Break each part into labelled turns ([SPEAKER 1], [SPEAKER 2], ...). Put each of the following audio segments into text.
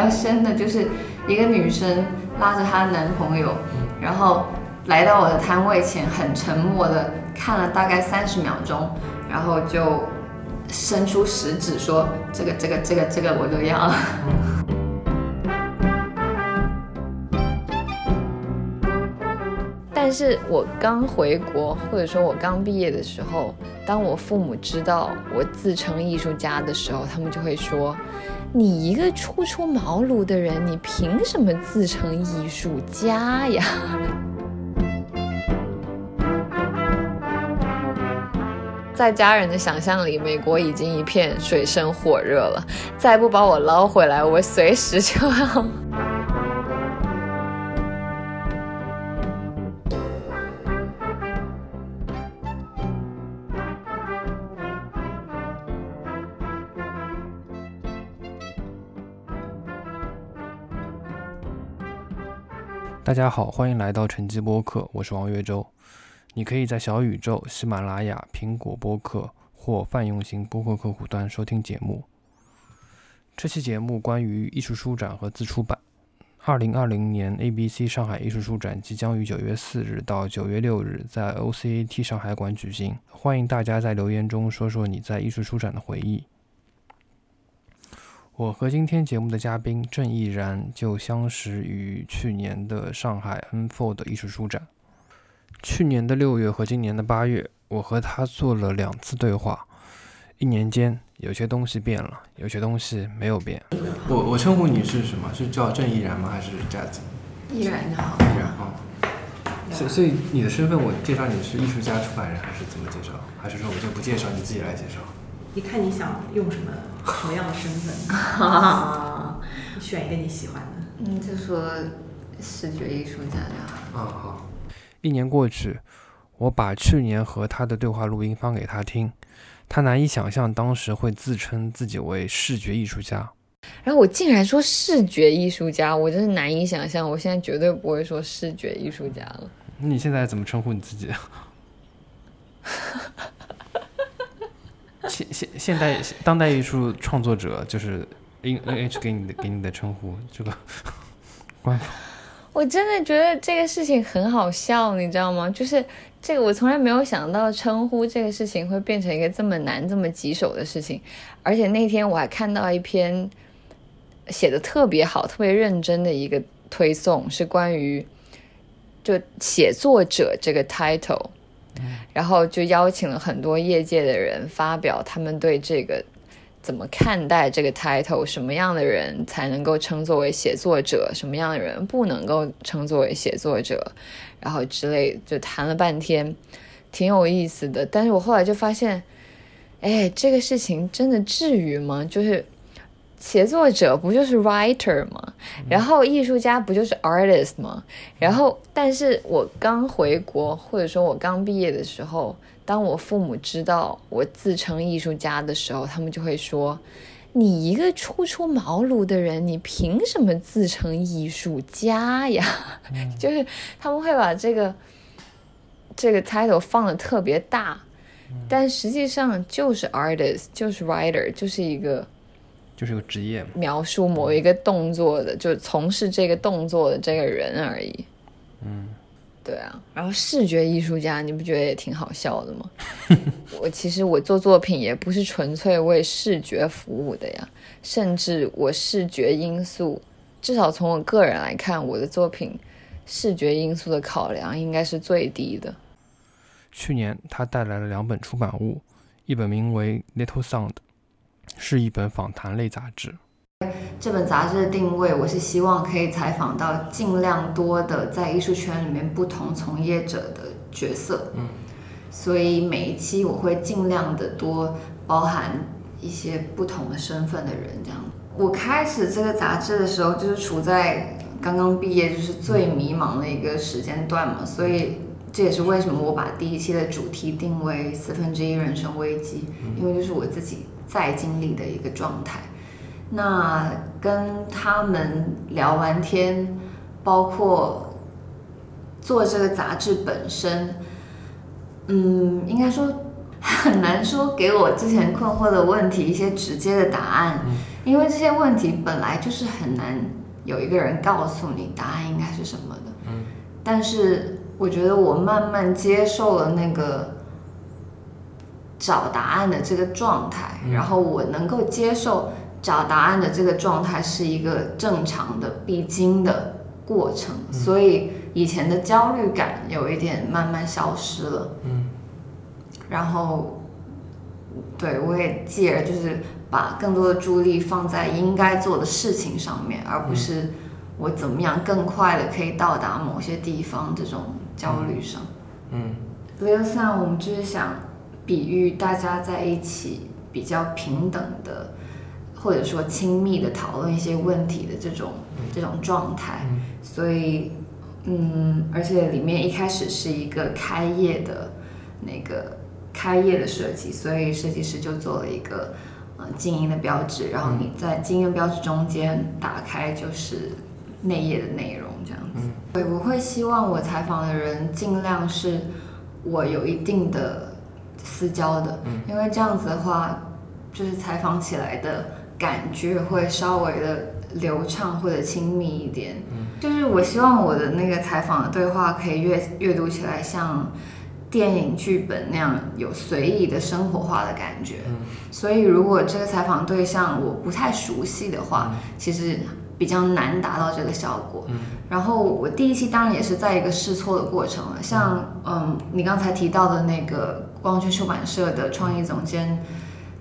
[SPEAKER 1] 象比较深的就是一个女生拉着她的男朋友，然后来到我的摊位前，很沉默的看了大概三十秒钟，然后就伸出食指说：“这个、这个、这个、这个我都要。”但是我刚回国，或者说我刚毕业的时候，当我父母知道我自称艺术家的时候，他们就会说：“你一个初出茅庐的人，你凭什么自称艺术家呀？” 在家人的想象里，美国已经一片水深火热了，再不把我捞回来，我随时就要。
[SPEAKER 2] 大家好，欢迎来到晨记播客，我是王月洲。你可以在小宇宙、喜马拉雅、苹果播客或泛用型播客客户端收听节目。这期节目关于艺术书展和自出版。二零二零年 ABC 上海艺术书展即将于九月四日到九月六日在 OCAT 上海馆举行，欢迎大家在留言中说说你在艺术书展的回忆。我和今天节目的嘉宾郑毅然就相识于去年的上海 N4 艺术书展。去年的六月和今年的八月，我和他做了两次对话。一年间，有些东西变了，有些东西没有变。我我称呼你是什么？是叫郑毅然吗？还是佳子？
[SPEAKER 1] 毅然就好。
[SPEAKER 2] 毅然啊。所所以你的身份，我介绍你是艺术家、出版人，还是怎么介绍？还是说我就不介绍，你自己来介绍？
[SPEAKER 3] 你看你想用什么什么样的身份？你 选一个你喜欢的。
[SPEAKER 1] 嗯，就说视觉艺术家就
[SPEAKER 2] 好。啊好。一年过去，我把去年和他的对话录音放给他听，他难以想象当时会自称自己为视觉艺术家。
[SPEAKER 1] 然后我竟然说视觉艺术家，我真是难以想象。我现在绝对不会说视觉艺术家了。
[SPEAKER 2] 那你现在怎么称呼你自己？现现现代当代艺术创作者就是 N N H 给你的给你的称呼，这个 官方。
[SPEAKER 1] 我真的觉得这个事情很好笑，你知道吗？就是这个，我从来没有想到称呼这个事情会变成一个这么难、这么棘手的事情。而且那天我还看到一篇写的特别好、特别认真的一个推送，是关于就写作者这个 title，然后就邀请了很多业界的人发表他们对这个。怎么看待这个 title？什么样的人才能够称作为写作者？什么样的人不能够称作为写作者？然后之类，就谈了半天，挺有意思的。但是我后来就发现，哎，这个事情真的至于吗？就是写作者不就是 writer 吗？然后艺术家不就是 artist 吗？然后，但是我刚回国，或者说我刚毕业的时候。当我父母知道我自称艺术家的时候，他们就会说：“你一个初出茅庐的人，你凭什么自称艺术家呀？”就是他们会把这个这个 title 放的特别大，但实际上就是 artist，就是 writer，就是一个
[SPEAKER 2] 就是个职业，
[SPEAKER 1] 描述某一个动作的，就从事这个动作的这个人而已。嗯。对啊，然后视觉艺术家，你不觉得也挺好笑的吗？我其实我做作品也不是纯粹为视觉服务的呀，甚至我视觉因素，至少从我个人来看，我的作品视觉因素的考量应该是最低的。
[SPEAKER 2] 去年他带来了两本出版物，一本名为《Little Sound》，是一本访谈类杂志。
[SPEAKER 1] 这本杂志的定位，我是希望可以采访到尽量多的在艺术圈里面不同从业者的角色。嗯，所以每一期我会尽量的多包含一些不同的身份的人。这样，我开始这个杂志的时候，就是处在刚刚毕业，就是最迷茫的一个时间段嘛。所以这也是为什么我把第一期的主题定为四分之一人生危机，因为就是我自己在经历的一个状态。那跟他们聊完天，包括做这个杂志本身，嗯，应该说很难说给我之前困惑的问题一些直接的答案。因为这些问题本来就是很难有一个人告诉你答案应该是什么的。
[SPEAKER 2] 嗯，
[SPEAKER 1] 但是我觉得我慢慢接受了那个找答案的这个状态，
[SPEAKER 2] 嗯。
[SPEAKER 1] 然后我能够接受找答案的这个状态是一个正常的必经的过程，
[SPEAKER 2] 嗯。
[SPEAKER 1] 所以以前的焦虑感有一点慢慢消失了。
[SPEAKER 2] 嗯。
[SPEAKER 1] 然后，对我也继而就是把更多的注意力放在应该做的事情上面，而不是我怎么样更快的可以到达某些地方这种焦虑上。
[SPEAKER 2] 嗯。
[SPEAKER 1] 理论上，我们就是想比喻大家在一起比较平等的，或者说亲密的讨论一些问题的这种这种状态。
[SPEAKER 2] 嗯
[SPEAKER 1] 所以，嗯，而且里面一开始是一个开业的那个开业的设计，所以设计师就做了一个呃静音的标志，然后你在静音标志中间打开就是内页的内容这样子。
[SPEAKER 2] 嗯
[SPEAKER 1] 对，我会希望我采访的人尽量是我有一定的私交的，
[SPEAKER 2] 嗯
[SPEAKER 1] 因为这样子的话，就是采访起来的感觉会稍微的流畅或者亲密一点。
[SPEAKER 2] 嗯
[SPEAKER 1] 就是我希望我的那个采访的对话可以阅阅读起来像电影剧本那样有随意的生活化的感觉。
[SPEAKER 2] 嗯
[SPEAKER 1] 所以如果这个采访对象我不太熟悉的话，其实比较难达到这个效果。
[SPEAKER 2] 嗯
[SPEAKER 1] 然后我第一期当然也是在一个试错的过程了，像嗯你刚才提到的那个光圈出版社的创意总监，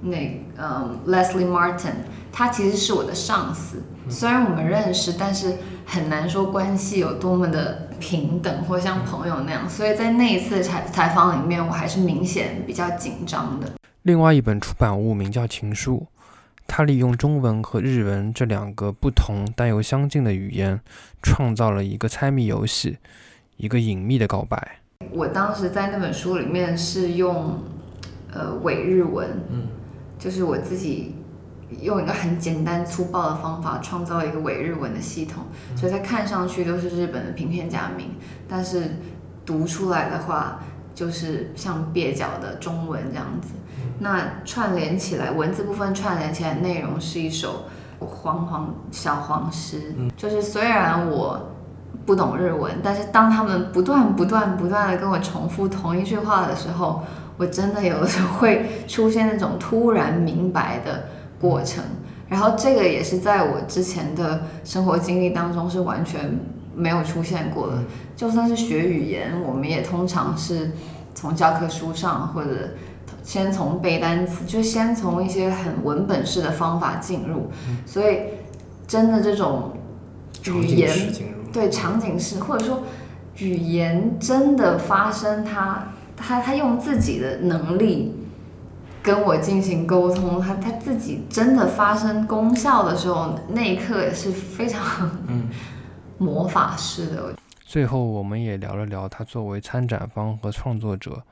[SPEAKER 1] 那嗯 Leslie Martin，他其实是我的上司，虽然我们认识，但是很难说关系有多么的平等或像朋友那样，所以在那一次采采访里面，我还是明显比较紧张的。
[SPEAKER 2] 另外一本出版物名叫《情书》，它利用中文和日文这两个不同但又相近的语言，创造了一个猜谜游戏，一个隐秘的告白。
[SPEAKER 1] 我当时在那本书里面是用呃伪日文，
[SPEAKER 2] 嗯
[SPEAKER 1] 就是我自己用一个很简单粗暴的方法创造一个伪日文的系统，所以它看上去都是日本的平片假名，但是读出来的话就是像蹩脚的中文这样子。那串联起来，文字部分串联起来，内容是一首黄黄小黄诗，就是虽然我。不懂日文，但是当他们不断、不断、不断的跟我重复同一句话的时候，我真的有的时候会出现那种突然明白的过程。然后这个也是在我之前的生活经历当中是完全没有出现过的。就算是学语言，我们也通常是从教科书上或者先从背单词，就先从一些很文本式的方法进入。所以真的这种语言对场景式，或者说语言真的发生他，他他用自己的能力跟我进行沟通，他他自己真的发生功效的时候，那一刻也是非常
[SPEAKER 2] 嗯。
[SPEAKER 1] 魔法式的。
[SPEAKER 2] 最后，我们也聊了聊他作为参展方和创作者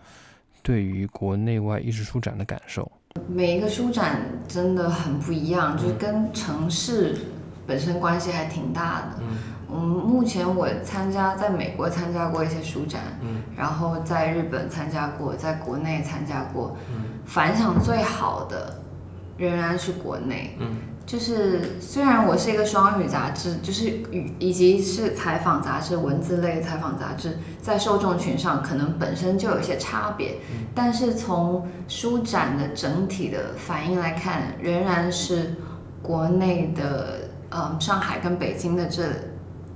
[SPEAKER 2] 对于国内外艺术书展的感受。
[SPEAKER 1] 每一个书展真的很不一样，就是跟城市本身关系还挺大的。
[SPEAKER 2] 嗯
[SPEAKER 1] 嗯，目前我参加在美国参加过一些书展，
[SPEAKER 2] 嗯
[SPEAKER 1] 然后在日本参加过，在国内参加过，
[SPEAKER 2] 嗯
[SPEAKER 1] 反响最好的仍然是国内。
[SPEAKER 2] 嗯
[SPEAKER 1] 就是虽然我是一个双语杂志，就是语以及是采访杂志、文字类采访杂志，在受众群上可能本身就有一些差别，但是从书展的整体的反应来看，仍然是国内的，嗯，上海跟北京的这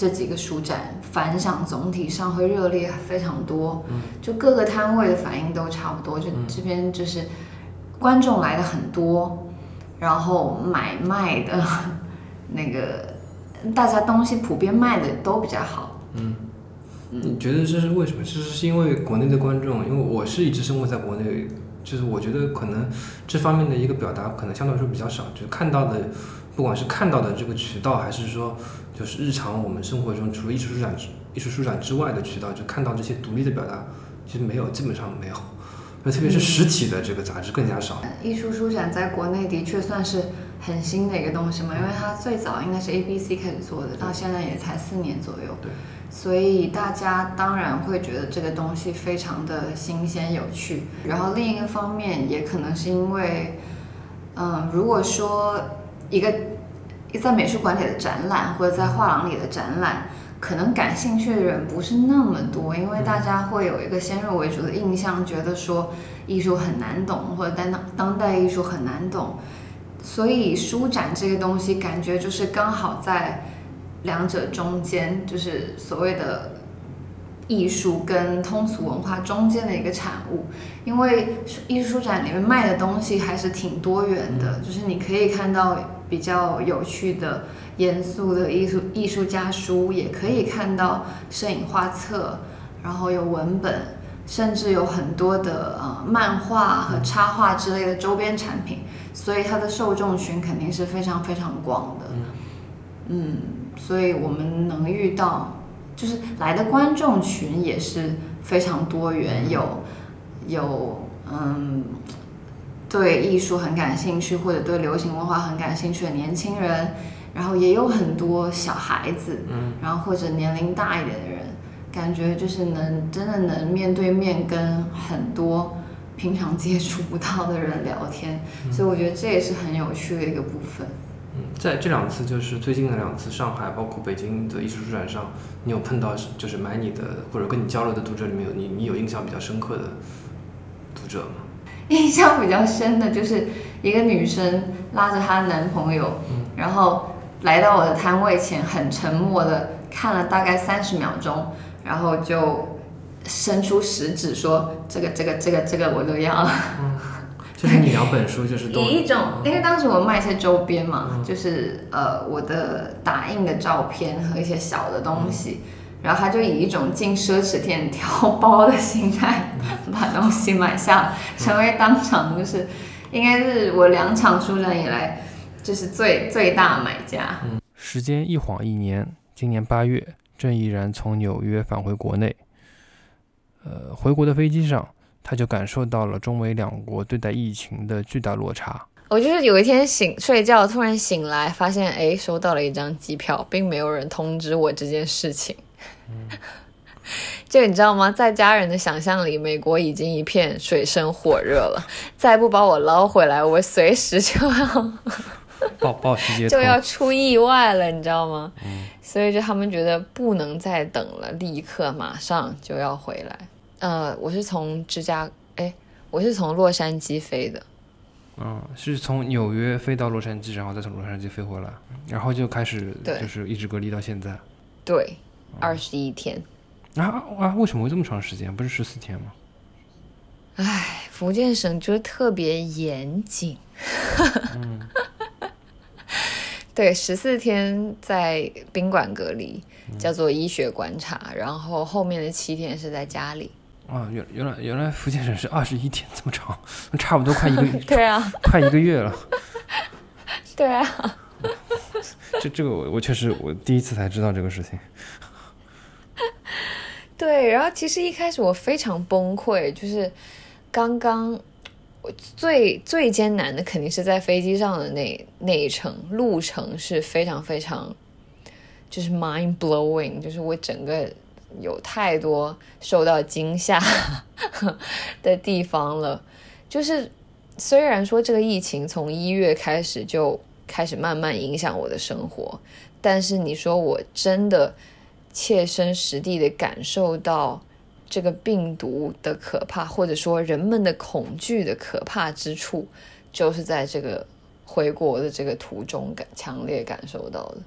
[SPEAKER 1] 这几个书展反响总体上会热烈非常多，就各个摊位的反应都差不多，就这边就是观众来的很多。然后买卖的 那个，大家东西普遍卖的都比较好。
[SPEAKER 2] 嗯，你觉得这是为什么？这是因为国内的观众，因为我是一直生活在国内，就是我觉得可能这方面的一个表达可能相对来说比较少，就看到的，不管是看到的这个渠道，还是说就是日常我们生活中除了艺术书展之艺术书展之外的渠道，就看到这些独立的表达，其实没有，基本上没有。那特别是实体的这个杂志更加少。
[SPEAKER 1] 艺术书展在国内的确算是很新的一个东西嘛，因为它最早应该是 A B C 开始做的，到现在也才四年左右。
[SPEAKER 2] 对。
[SPEAKER 1] 所以大家当然会觉得这个东西非常的新鲜有趣。然后另一个方面，也可能是因为，嗯，如果说一个在美术馆里的展览或者在画廊里的展览，可能感兴趣的人不是那么多，因为大家会有一个先入为主的印象，觉得说艺术很难懂，或者当当代艺术很难懂，所以书展这个东西感觉就是刚好在两者中间，就是所谓的。艺术跟通俗文化中间的一个产物，因为艺术展里面卖的东西还是挺多元的，就是你可以看到比较有趣的、严肃的艺术艺术家书，也可以看到摄影画册，然后有文本，甚至有很多的呃漫画和插画之类的周边产品，所以它的受众群肯定是非常非常广的。嗯，所以我们能遇到。就是来的观众群也是非常多元，有有嗯对艺术很感兴趣或者对流行文化很感兴趣的年轻人，然后也有很多小孩子，嗯，然后或者年龄大一点的人，感觉就是能真的能面对面跟很多平常接触不到的人聊天，所以我觉得这也是很有趣的一个部分。
[SPEAKER 2] 嗯，在这两次就是最近的两次上海，包括北京的艺术书展上，你有碰到就是买你的或者跟你交流的读者里面有你你有印象比较深刻的读者吗？
[SPEAKER 1] 印象比较深的就是一个女生拉着她的男朋友，然后来到我的摊位前，很沉默的看了大概三十秒钟，然后就伸出食指说：“这个这个这个这个我都要。”
[SPEAKER 2] 就是你两本书就是
[SPEAKER 1] 以 一种，因为当时我卖一些周边嘛，就是呃我的打印的照片和一些小的东西，然后他就以一种进奢侈店挑包的心态把东西买下，成为当场就是应该是我两场书展以来就是最最大买家。
[SPEAKER 2] 时间一晃一年，今年八月，郑毅然从纽约返回国内，呃，回国的飞机上。他就感受到了中美两国对待疫情的巨大落差。
[SPEAKER 1] 我就是有一天醒睡觉，突然醒来，发现哎，收到了一张机票，并没有人通知我这件事情。就 你知道吗？在家人的想象里，美国已经一片水深火热了，再不把我捞回来，我随时就要
[SPEAKER 2] 报 报直接
[SPEAKER 1] 就要出意外了，你知道吗？所以就他们觉得不能再等了，立刻马上就要回来。呃，我是从芝加，哎，我是从洛杉矶飞的，
[SPEAKER 2] 嗯，是从纽约飞到洛杉矶，然后再从洛杉矶飞回来，然后就开始就是一直隔离到现在，
[SPEAKER 1] 对，二十一天，
[SPEAKER 2] 啊啊，为什么会这么长时间？不是十四天吗？
[SPEAKER 1] 哎，福建省就是特别严谨，对，十四天在宾馆隔离，叫做医学观察，然后后面的七天是在家里。
[SPEAKER 2] 啊，原原来原来福建省是二十一天这么长，差不多快一个月，
[SPEAKER 1] 对啊，
[SPEAKER 2] 快一个月了，
[SPEAKER 1] 对啊，
[SPEAKER 2] 这这个我我确实我第一次才知道这个事情，
[SPEAKER 1] 对，然后其实一开始我非常崩溃，就是刚刚我最最艰难的肯定是在飞机上的那那一程路程是非常非常就是 mind blowing，就是我整个。有太多受到惊吓 的地方了，就是虽然说这个疫情从一月开始就开始慢慢影响我的生活，但是你说我真的切身实地的感受到这个病毒的可怕，或者说人们的恐惧的可怕之处，就是在这个回国的这个途中感强烈感受到的。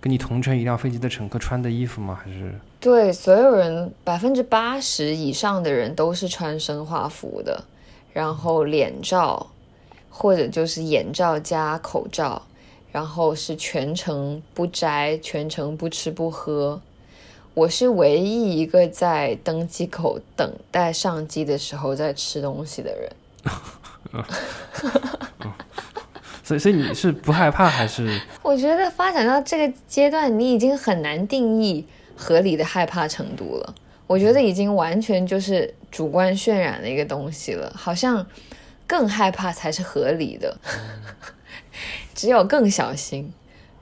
[SPEAKER 2] 跟你同乘一辆飞机的乘客穿的衣服吗？还是？
[SPEAKER 1] 对，所有人百分之八十以上的人都是穿生化服的，然后脸罩或者就是眼罩加口罩，然后是全程不摘，全程不吃不喝。我是唯一一个在登机口等待上机的时候在吃东西的人。
[SPEAKER 2] 所以，所以你是不害怕还是？
[SPEAKER 1] 我觉得发展到这个阶段，你已经很难定义合理的害怕程度了。我觉得已经完全就是主观渲染的一个东西了，好像更害怕才是合理的。只有更小心，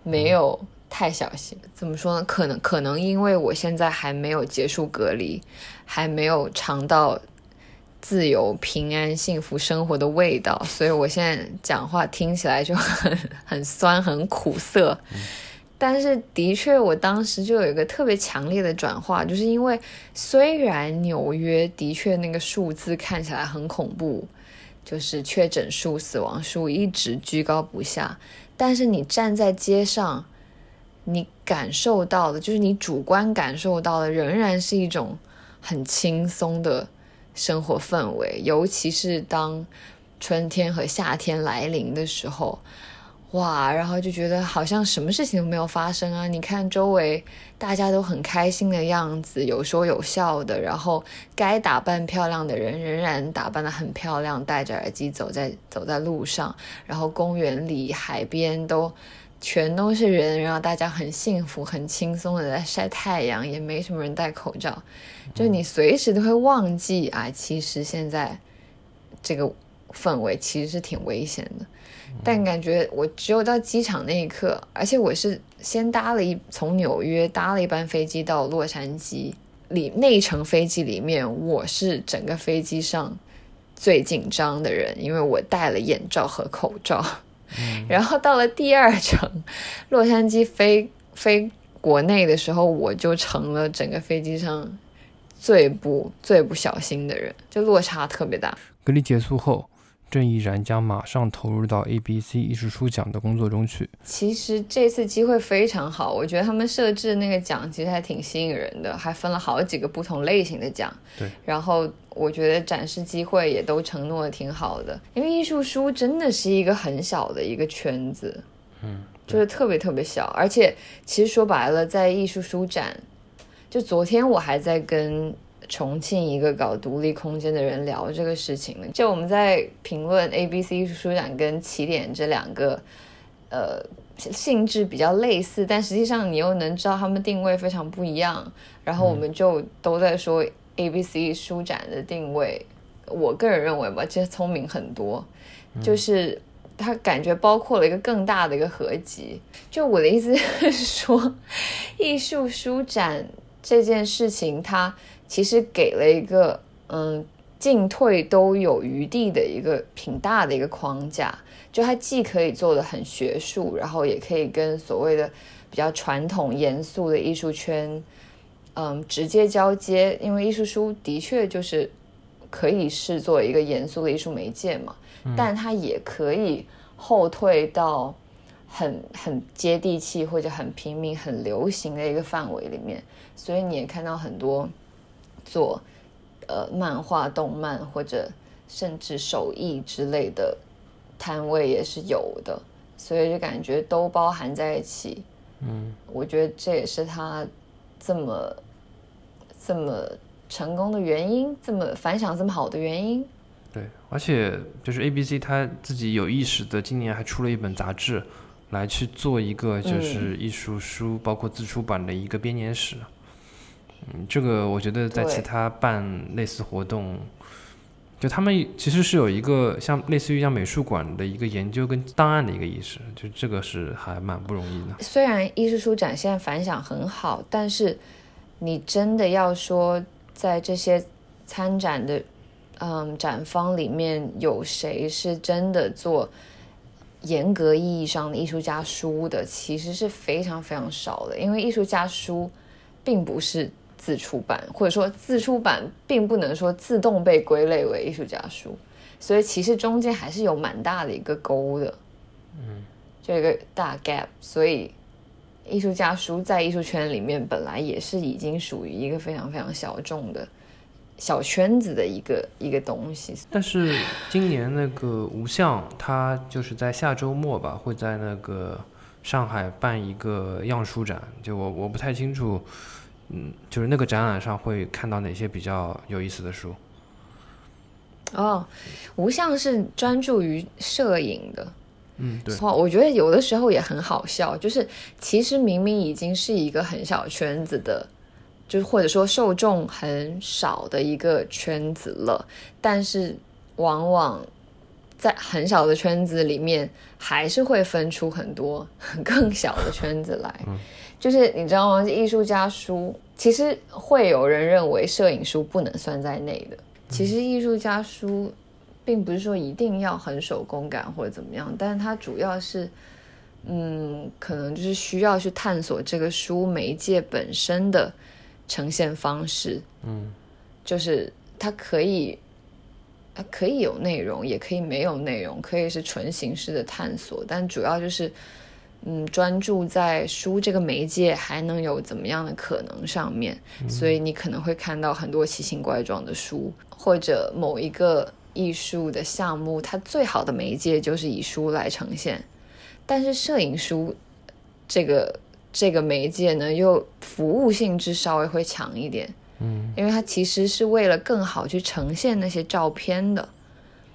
[SPEAKER 1] 没有太小心。怎么说呢？可能可能因为我现在还没有结束隔离，还没有尝到自由、平安、幸福生活的味道，所以我现在讲话听起来就很 很酸、很苦涩。但是的确，我当时就有一个特别强烈的转化，就是因为虽然纽约的确那个数字看起来很恐怖，就是确诊数、死亡数一直居高不下，但是你站在街上，你感受到的，就是你主观感受到的，仍然是一种很轻松的生活氛围，尤其是当春天和夏天来临的时候。哇，然后就觉得好像什么事情都没有发生啊！你看周围大家都很开心的样子，有说有笑的，然后该打扮漂亮的人仍然打扮得很漂亮，戴着耳机走在走在路上，然后公园里、海边都全都是人，然后大家很幸福、很轻松的在晒太阳，也没什么人戴口罩，就你随时都会忘记啊，其实现在这个氛围其实是挺危险的。但感觉我只有到机场那一刻，而且我是先搭了一从纽约搭了一班飞机到洛杉矶，里那一程飞机里面，我是整个飞机上最紧张的人，因为我戴了眼罩和口罩。然后到了第二程洛杉矶飞飞国内的时候，我就成了整个飞机上最不最不小心的人，就落差特别大。
[SPEAKER 2] 隔离结束后。郑毅然将马上投入到 ABC 艺术书奖的工作中去。
[SPEAKER 1] 其实这次机会非常好，我觉得他们设置的那个奖其实还挺吸引人的，还分了好几个不同类型的奖。
[SPEAKER 2] 对，
[SPEAKER 1] 然后我觉得展示机会也都承诺的挺好的，因为艺术书真的是一个很小的一个圈子，
[SPEAKER 2] 嗯，
[SPEAKER 1] 就是特别特别小，而且其实说白了，在艺术书展，就昨天我还在跟。重庆一个搞独立空间的人聊这个事情呢，就我们在评论 A B C 艺术书展跟起点这两个，呃，性质比较类似，但实际上你又能知道他们定位非常不一样。然后我们就都在说 A B C 书展的定位，我个人认为吧，其实聪明很多，就是它感觉包括了一个更大的一个合集。就我的意思是说，艺术书展这件事情，它。其实给了一个嗯进退都有余地的一个挺大的一个框架，就它既可以做的很学术，然后也可以跟所谓的比较传统严肃的艺术圈嗯直接交接，因为艺术书的确就是可以视作一个严肃的艺术媒介嘛，但它也可以后退到很很接地气或者很平民、很流行的一个范围里面，所以你也看到很多。做，呃，漫画、动漫或者甚至手艺之类的摊位也是有的，所以就感觉都包含在一起。
[SPEAKER 2] 嗯，
[SPEAKER 1] 我觉得这也是他这么这么成功的原因，这么反响这么好的原因。
[SPEAKER 2] 对，而且就是 A B C 他自己有意识的，今年还出了一本杂志，来去做一个就是艺术书，包括自出版的一个编年史。嗯，这个我觉得在其他办类似活动，就他们其实是有一个像类似于像美术馆的一个研究跟档案的一个意识，就这个是还蛮不容易的。
[SPEAKER 1] 虽然艺术书展现在反响很好，但是你真的要说在这些参展的嗯展方里面有谁是真的做严格意义上的艺术家书的，其实是非常非常少的，因为艺术家书并不是。自出版，或者说自出版，并不能说自动被归类为艺术家书，所以其实中间还是有蛮大的一个沟的，
[SPEAKER 2] 嗯，
[SPEAKER 1] 就一个大 gap。所以艺术家书在艺术圈里面本来也是已经属于一个非常非常小众的小圈子的一个一个东西。
[SPEAKER 2] 但是今年那个吴相，他就是在下周末吧，会在那个上海办一个样书展，就我我不太清楚。嗯，就是那个展览上会看到哪些比较有意思的书？
[SPEAKER 1] 哦，无相是专注于摄影的。
[SPEAKER 2] 嗯，对。
[SPEAKER 1] 我觉得有的时候也很好笑，就是其实明明已经是一个很小圈子的，就是或者说受众很少的一个圈子了，但是往往在很小的圈子里面，还是会分出很多 更小的圈子来。就是你知道吗？艺术家书其实会有人认为摄影书不能算在内的，其实艺术家书，并不是说一定要很手工感或者怎么样，但是它主要是，嗯，可能就是需要去探索这个书媒介本身的呈现方式。
[SPEAKER 2] 嗯，
[SPEAKER 1] 就是它可以，它可以有内容，也可以没有内容，可以是纯形式的探索，但主要就是。嗯，专注在书这个媒介还能有怎么样的可能上面，所以你可能会看到很多奇形怪状的书，或者某一个艺术的项目，它最好的媒介就是以书来呈现。但是摄影书这个这个媒介呢，又服务性质稍微会强一点，
[SPEAKER 2] 嗯，
[SPEAKER 1] 因为它其实是为了更好去呈现那些照片的，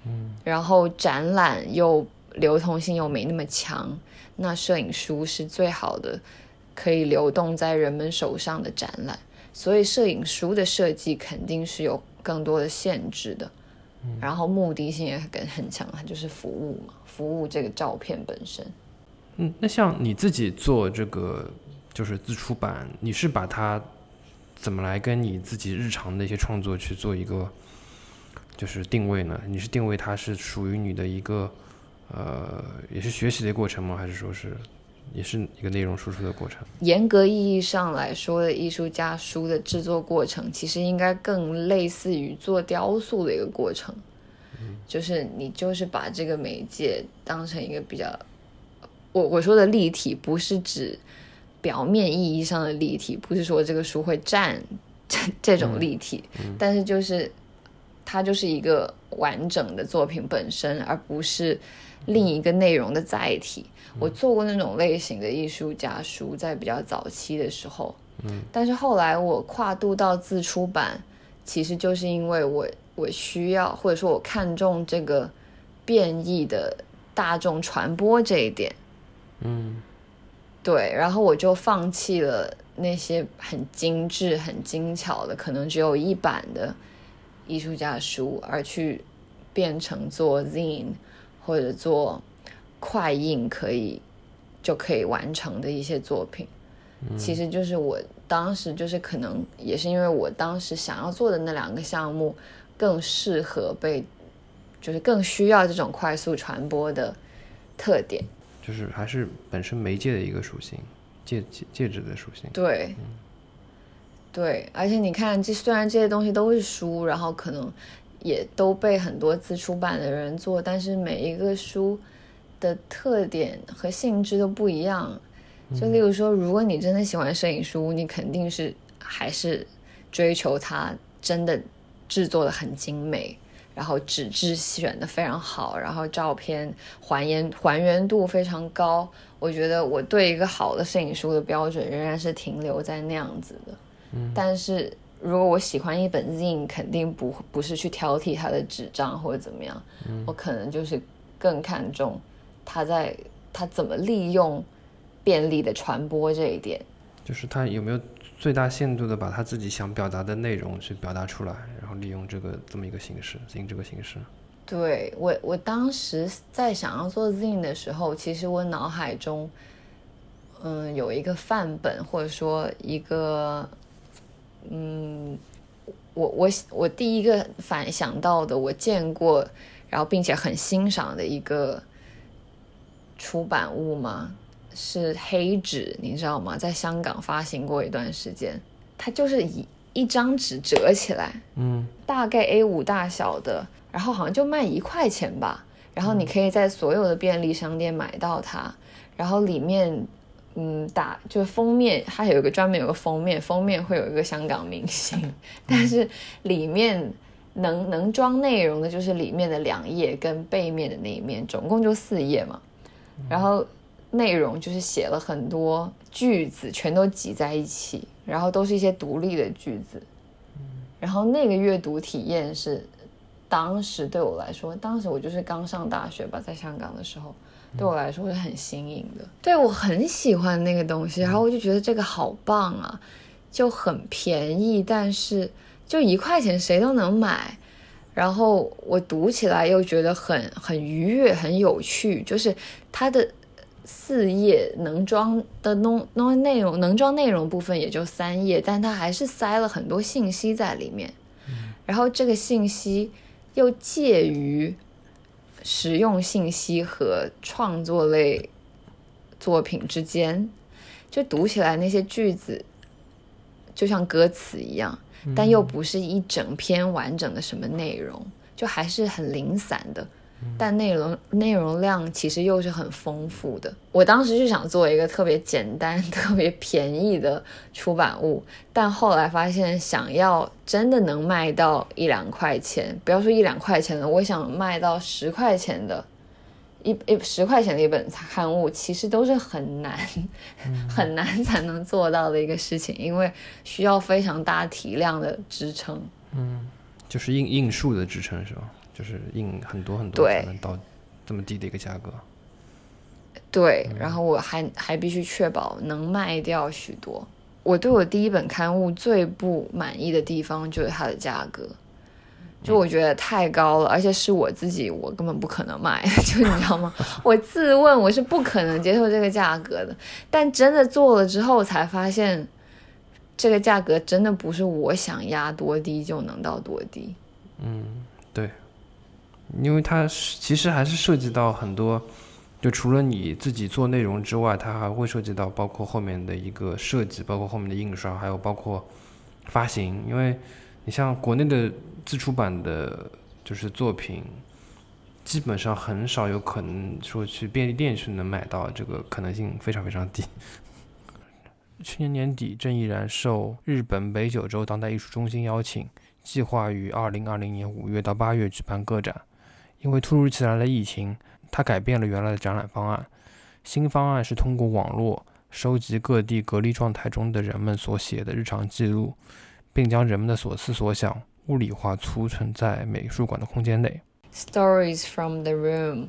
[SPEAKER 2] 嗯，
[SPEAKER 1] 然后展览又流通性又没那么强。那摄影书是最好的，可以流动在人们手上的展览，所以摄影书的设计肯定是有更多的限制的，然后目的性也很很强，它就是服务嘛，服务这个照片本身。
[SPEAKER 2] 嗯，那像你自己做这个就是自出版，你是把它怎么来跟你自己日常的一些创作去做一个就是定位呢？你是定位它是属于你的一个。呃，也是学习的过程吗？还是说是，也是一个内容输出的过程？
[SPEAKER 1] 严格意义上来说的艺术家书的制作过程，其实应该更类似于做雕塑的一个过程。
[SPEAKER 2] 嗯，
[SPEAKER 1] 就是你就是把这个媒介当成一个比较，我我说的立体，不是指表面意义上的立体，不是说这个书会站这这种立体，但是就是它就是一个完整的作品本身，而不是。另一个内容的载体，我做过那种类型的艺术家书，在比较早期的时候，
[SPEAKER 2] 嗯，
[SPEAKER 1] 但是后来我跨度到自出版，其实就是因为我我需要或者说我看重这个变异的大众传播这一点，
[SPEAKER 2] 嗯，
[SPEAKER 1] 对，然后我就放弃了那些很精致、很精巧的，可能只有一版的艺术家的书，而去变成做 zine。或者做快印可以就可以完成的一些作品，其实就是我当时就是可能也是因为我当时想要做的那两个项目更适合被，就是更需要这种快速传播的特点，
[SPEAKER 2] 就是还是本身媒介的一个属性，介介介质的属性。
[SPEAKER 1] 对，对，而且你看，这虽然这些东西都是书，然后可能。也都被很多自出版的人做，但是每一个书的特点和性质都不一样。就例如说，如果你真的喜欢摄影书，你肯定是还是追求它真的制作的很精美，然后纸质选的非常好，然后照片还原还原度非常高。我觉得我对一个好的摄影书的标准仍然是停留在那样子的。
[SPEAKER 2] 嗯，
[SPEAKER 1] 但是。如果我喜欢一本 zine，肯定不不是去挑剔它的纸张或者怎么样，我可能就是更看重它在它怎么利用便利的传播这一点。
[SPEAKER 2] 就是它有没有最大限度的把他自己想表达的内容去表达出来，然后利用这个这么一个形式，zine 这个形式。
[SPEAKER 1] 对我，我当时在想要做 zine 的时候，其实我脑海中，嗯，有一个范本，或者说一个。嗯，我我我第一个反想到的，我见过，然后并且很欣赏的一个出版物嘛，是黑纸，你知道吗？在香港发行过一段时间，它就是一一张纸折起来，
[SPEAKER 2] 嗯，
[SPEAKER 1] 大概 A 五大小的，然后好像就卖一块钱吧，然后你可以在所有的便利商店买到它，然后里面。嗯，打就是封面，它有一个专门有个封面，封面会有一个香港明星，但是里面能能装内容的，就是里面的两页跟背面的那一面，总共就四页嘛。然后内容就是写了很多句子，全都挤在一起，然后都是一些独立的句子。然后那个阅读体验是，当时对我来说，当时我就是刚上大学吧，在香港的时候。对我来说是很新颖的，对我很喜欢那个东西，然后我就觉得这个好棒啊，就很便宜，但是就一块钱谁都能买，然后我读起来又觉得很很愉悦，很有趣，就是它的四页能装的弄弄内容能装内容部分也就三页，但它还是塞了很多信息在里面，然后这个信息又介于实用信息和创作类作品之间，就读起来那些句子就像歌词一样，但又不是一整篇完整的什么内容，就还是很零散的。但内容内容量其实又是很丰富的。我当时就想做一个特别简单、特别便宜的出版物，但后来发现，想要真的能卖到一两块钱，不要说一两块钱了，我想卖到十块钱的，一一十块钱的一本刊物，其实都是很难、很难才能做到的一个事情，因为需要非常大体量的支撑。
[SPEAKER 2] 嗯，就是印印数的支撑是吧？就是印很多很多才能到这么低的一个价格。
[SPEAKER 1] 对，然后我还还必须确保能卖掉许多。我对我第一本刊物最不满意的地方就是它的价格，就我觉得太高了，而且是我自己，我根本不可能卖，就你知道吗？我自问我是不可能接受这个价格的，但真的做了之后才发现，这个价格真的不是我想压多低就能到多低。
[SPEAKER 2] 嗯，对。因为它其实还是涉及到很多，就除了你自己做内容之外，它还会涉及到包括后面的一个设计，包括后面的印刷，还有包括发行。因为你像国内的自出版的，就是作品，基本上很少有可能说去便利店去能买到，这个可能性非常非常低。去年年底，郑毅然受日本北九州当代艺术中心邀请，计划于二零二零年五月到八月举办个展。因为突如其来的疫情，他改变了原来的展览方案。新方案是通过网络收集各地隔离状态中的人们所写的日常记录，并将人们的所思所想物理化储存在美术馆的空间内。
[SPEAKER 1] Stories from the room，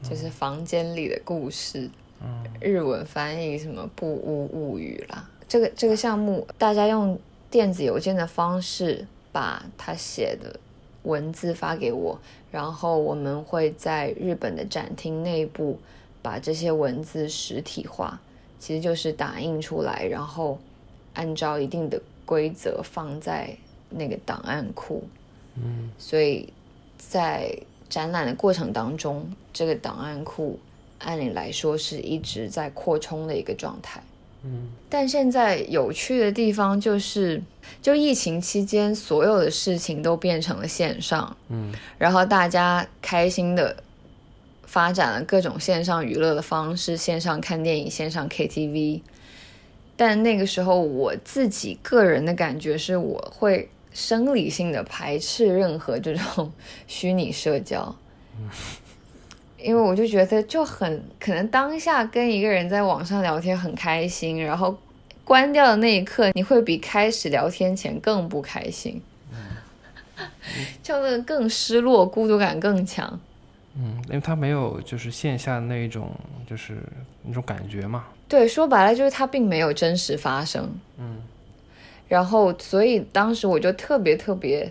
[SPEAKER 1] 就是房间里的故事。嗯，日文翻译什么“不屋物语”啦。这个这个项目，大家用电子邮件的方式把他写的。文字发给我，然后我们会在日本的展厅内部把这些文字实体化，其实就是打印出来，然后按照一定的规则放在那个档案库。
[SPEAKER 2] 嗯，
[SPEAKER 1] 所以在展览的过程当中，这个档案库按理来说是一直在扩充的一个状态。
[SPEAKER 2] 嗯，
[SPEAKER 1] 但现在有趣的地方就是，就疫情期间，所有的事情都变成了线上，
[SPEAKER 2] 嗯，
[SPEAKER 1] 然后大家开心的发展了各种线上娱乐的方式，线上看电影，线上 KTV。但那个时候，我自己个人的感觉是，我会生理性的排斥任何这种 虚拟社交。因为我就觉得就很可能当下跟一个人在网上聊天很开心，然后关掉的那一刻，你会比开始聊天前更不开心，就那更失落，孤独感更强。
[SPEAKER 2] 嗯，因为他没有就是线下那一种就是那种感觉嘛。
[SPEAKER 1] 对，说白了就是他并没有真实发生。
[SPEAKER 2] 嗯，
[SPEAKER 1] 然后所以当时我就特别特别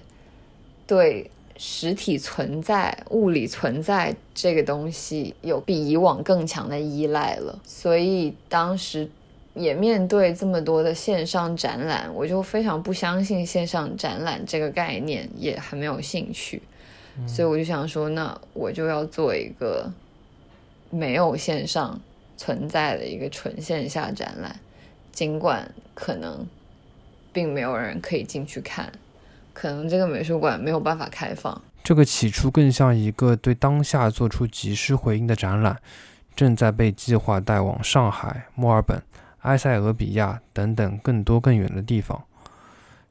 [SPEAKER 1] 对。实体存在、物理存在这个东西有比以往更强的依赖了，所以当时也面对这么多的线上展览，我就非常不相信线上展览这个概念，也很没有兴趣。所以我就想说，那我就要做一个没有线上存在的一个纯线下展览，尽管可能并没有人可以进去看。可能这个美术馆没有办法开放。
[SPEAKER 2] 这个起初更像一个对当下做出及时回应的展览，正在被计划带往上海、墨尔本、埃塞俄比亚等等更多更远的地方。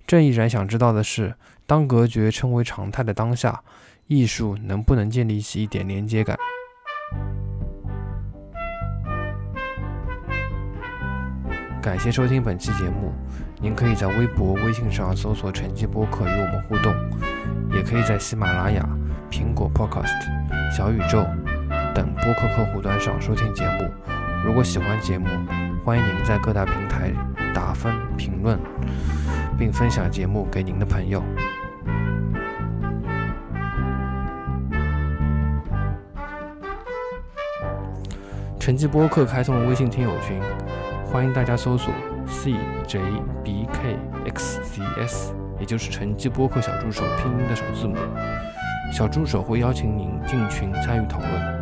[SPEAKER 2] 郑毅然想知道的是，当隔绝成为常态的当下，艺术能不能建立起一点连接感？感谢收听本期节目。您可以在微博、微信上搜索“晨记播客”与我们互动，也可以在喜马拉雅、苹果 Podcast、小宇宙等播客客户端上收听节目。如果喜欢节目，欢迎您在各大平台打分、评论，并分享节目给您的朋友。晨记播客开通了微信听友群，欢迎大家搜索。c j b k x c s 也就是晨记播客小助手拼音的首字母。小助手会邀请您进群参与讨论。